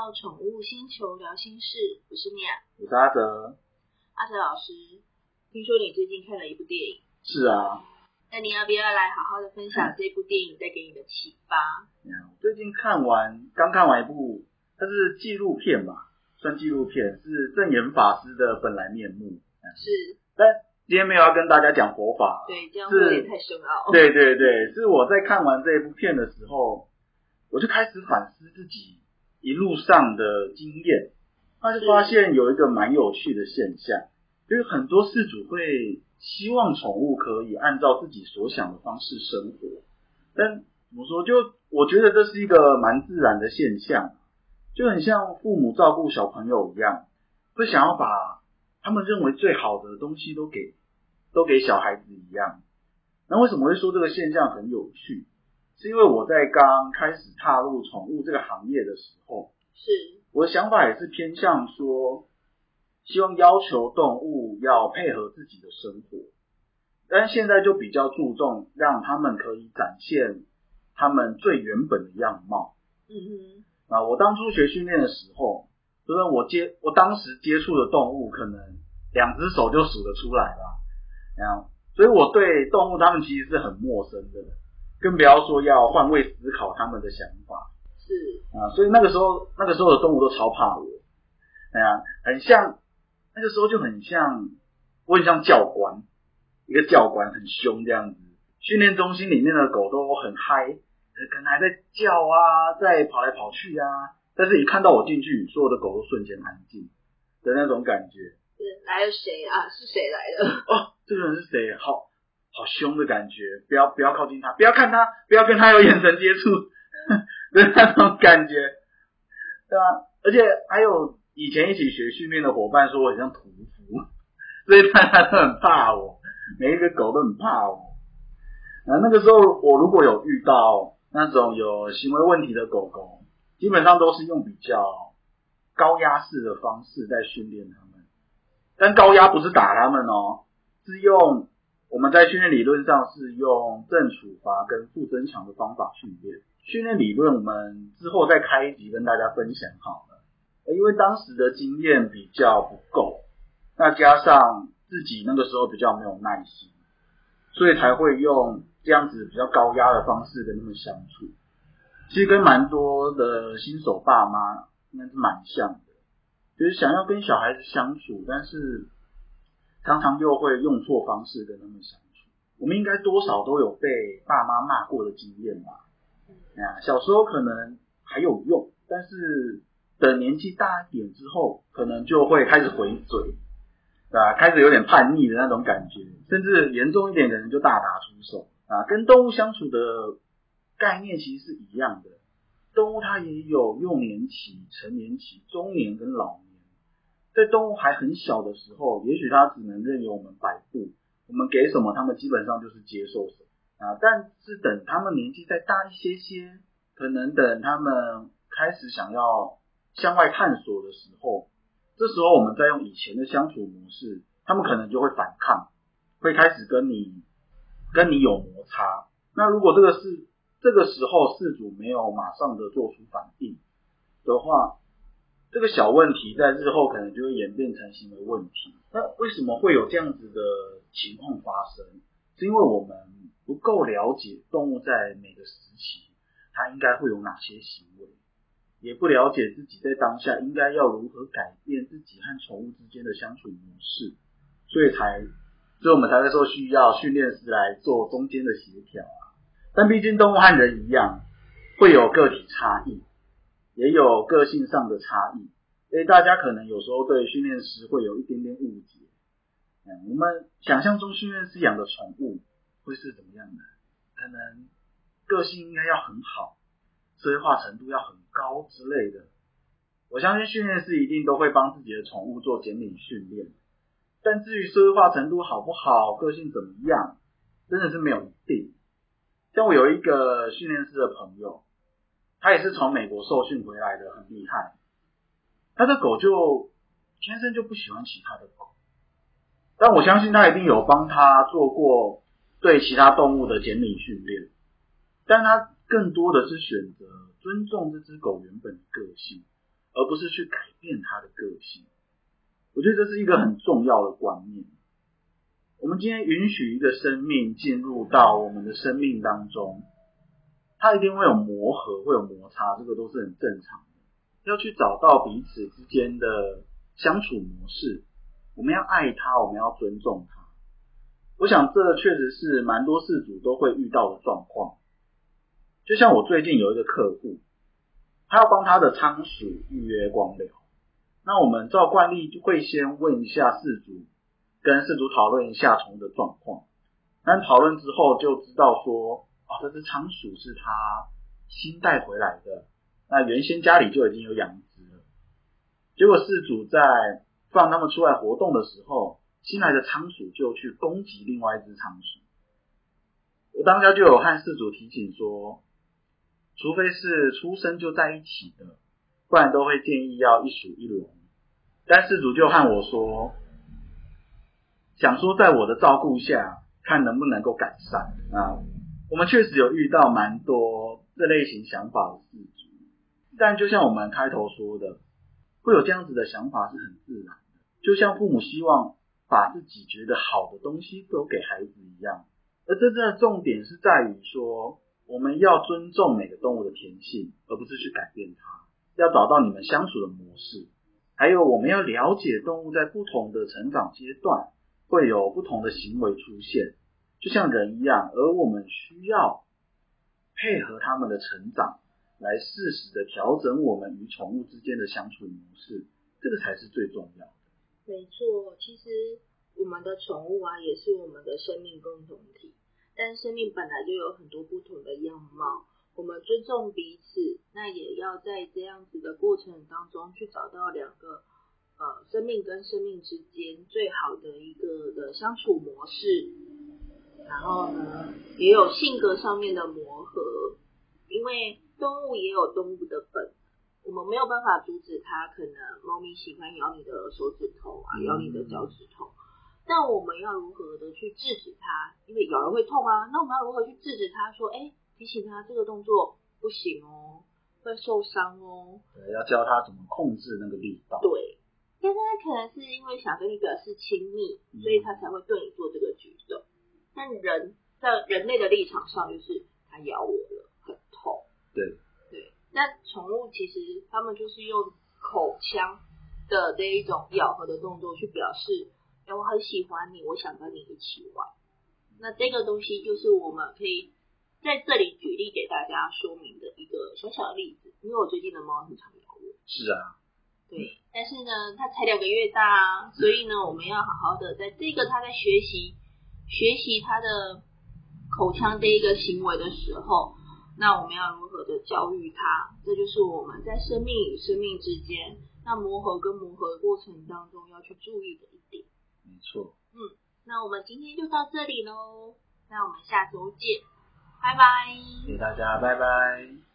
到宠物星球聊心事，我是米娅，我是阿哲。阿哲老师，听说你最近看了一部电影，是啊，那你要不要来好好的分享这部电影带给你的启发？最近看完，刚看完一部，它是纪录片吧，算纪录片，是正言法师的本来面目。是，但今天没有要跟大家讲佛法，对，这样会有点太深奥。对对对，是我在看完这一部片的时候，我就开始反思自己一路上的经验，他就发现有一个蛮有趣的现象，就是很多事主会希望宠物可以按照自己所想的方式生活，但怎么说，就我觉得这是一个蛮自然的现象，就很像父母照顾小朋友一样，会想要把他们认为最好的东西都给都给小孩子一样。那为什么会说这个现象很有趣？是因为我在刚开始踏入宠物这个行业的时候，是。我的想法也是偏向说，希望要求动物要配合自己的生活，但现在就比较注重让他们可以展现他们最原本的样貌。嗯哼，啊，我当初学训练的时候，就是我接我当时接触的动物，可能两只手就数得出来了，然后，所以我对动物他们其实是很陌生的，更不要说要换位思考他们的想法。是啊，所以那个时候，那个时候的动物都超怕我，哎呀，很像那个时候就很像，我很像教官，一个教官很凶这样子。训练中心里面的狗都很嗨，可能还在叫啊，在跑来跑去啊，但是一看到我进去，所有的狗都瞬间安静的那种感觉。是来了谁啊？是谁来的？哦，这个人是谁？好好凶的感觉，不要不要靠近他，不要看他，不要跟他有眼神接触。的那种感觉，对吧？而且还有以前一起学训练的伙伴说我很像屠夫，所以大家都很怕我，每一个狗都很怕我。然后那个时候，我如果有遇到那种有行为问题的狗狗，基本上都是用比较高压式的方式在训练它们。但高压不是打它们哦，是用我们在训练理论上是用正处罚跟负增强的方法训练。训练理论我们之后再开一集跟大家分享好了。因为当时的经验比较不够，那加上自己那个时候比较没有耐心，所以才会用这样子比较高压的方式跟他们相处。其实跟蛮多的新手爸妈应该是蛮像的，就是想要跟小孩子相处，但是常常又会用错方式跟他们相处。我们应该多少都有被爸妈骂过的经验吧。啊，小时候可能还有用，但是等年纪大一点之后，可能就会开始回嘴，啊，开始有点叛逆的那种感觉，甚至严重一点的人就大打出手啊。跟动物相处的概念其实是一样的，动物它也有幼年期、成年期、中年跟老年。在动物还很小的时候，也许它只能任由我们摆布，我们给什么，它们基本上就是接受什么。啊，但是等他们年纪再大一些些，可能等他们开始想要向外探索的时候，这时候我们再用以前的相处模式，他们可能就会反抗，会开始跟你跟你有摩擦。那如果这个是这个时候事主没有马上的做出反应的话，这个小问题在日后可能就会演变成行为问题。那为什么会有这样子的情况发生？是因为我们。不够了解动物在每个时期，它应该会有哪些行为，也不了解自己在当下应该要如何改变自己和宠物之间的相处模式，所以才，所以我们才会说需要训练师来做中间的协调啊。但毕竟动物和人一样，会有个体差异，也有个性上的差异，所以大家可能有时候对训练师会有一点点误解。嗯，我们想象中训练师养的宠物。会是怎么样的？可能个性应该要很好，社会化程度要很高之类的。我相信训练师一定都会帮自己的宠物做减敏训练，但至于社会化程度好不好，个性怎么样，真的是没有一定。像我有一个训练师的朋友，他也是从美国受训回来的，很厉害。他的狗就天生就不喜欢其他的狗，但我相信他一定有帮他做过。对其他动物的减敏训练，但他更多的是选择尊重这只狗原本的个性，而不是去改变它的个性。我觉得这是一个很重要的观念。我们今天允许一个生命进入到我们的生命当中，它一定会有磨合，会有摩擦，这个都是很正常的。要去找到彼此之间的相处模式，我们要爱他，我们要尊重他。我想这确实是蛮多事主都会遇到的状况。就像我最近有一个客户，他要帮他的仓鼠预约光疗，那我们照惯例就会先问一下事主。跟事主讨论一下宠物的状况，但讨论之后就知道说，这只仓鼠是他新带回来的，那原先家里就已经有养只了。结果事主在放他们出来活动的时候，新来的仓鼠就去攻击另外一只仓鼠。我当家就有和事主提醒说，除非是出生就在一起的，不然都会建议要一鼠一笼。但事主就和我说。想说，在我的照顾下，看能不能够改善啊。我们确实有遇到蛮多这类型想法的事主，但就像我们开头说的，会有这样子的想法是很自然的。就像父母希望把自己觉得好的东西都给孩子一样，而真正的重点是在于说，我们要尊重每个动物的天性，而不是去改变它。要找到你们相处的模式，还有我们要了解动物在不同的成长阶段。会有不同的行为出现，就像人一样，而我们需要配合他们的成长，来适时的调整我们与宠物之间的相处模式，这个才是最重要的。没错，其实我们的宠物啊，也是我们的生命共同体，但生命本来就有很多不同的样貌，我们尊重彼此，那也要在这样子的过程当中去找到两个。呃，生命跟生命之间最好的一个的相处模式，后呢，也有性格上面的磨合，因为动物也有动物的本，我们没有办法阻止它，可能猫咪喜欢咬你的手指头啊，咬你的脚趾头，但我们要如何的去制止它？因为咬人会痛啊，那我们要如何去制止它？说，哎，提醒它这个动作不行哦，会受伤哦。对，要教它怎么控制那个力道。对。但是它可能是因为想跟你表示亲密，所以他才会对你做这个举动。但人在人类的立场上，就是它咬我了，很痛。对对。那宠物其实他们就是用口腔的这一种咬合的动作去表示，哎，我很喜欢你，我想跟你一起玩。那这个东西就是我们可以在这里举例给大家说明的一个小小的例子。因为我最近的猫很常咬我。是啊。对，但是呢，它才两个月大，啊所以呢，我们要好好的在这个它在学习学习他的口腔这一个行为的时候，那我们要如何的教育他？这就是我们在生命与生命之间，那磨合跟磨合过程当中要去注意的一点。没错。嗯，那我们今天就到这里喽，那我们下周见，拜拜。谢谢大家，拜拜。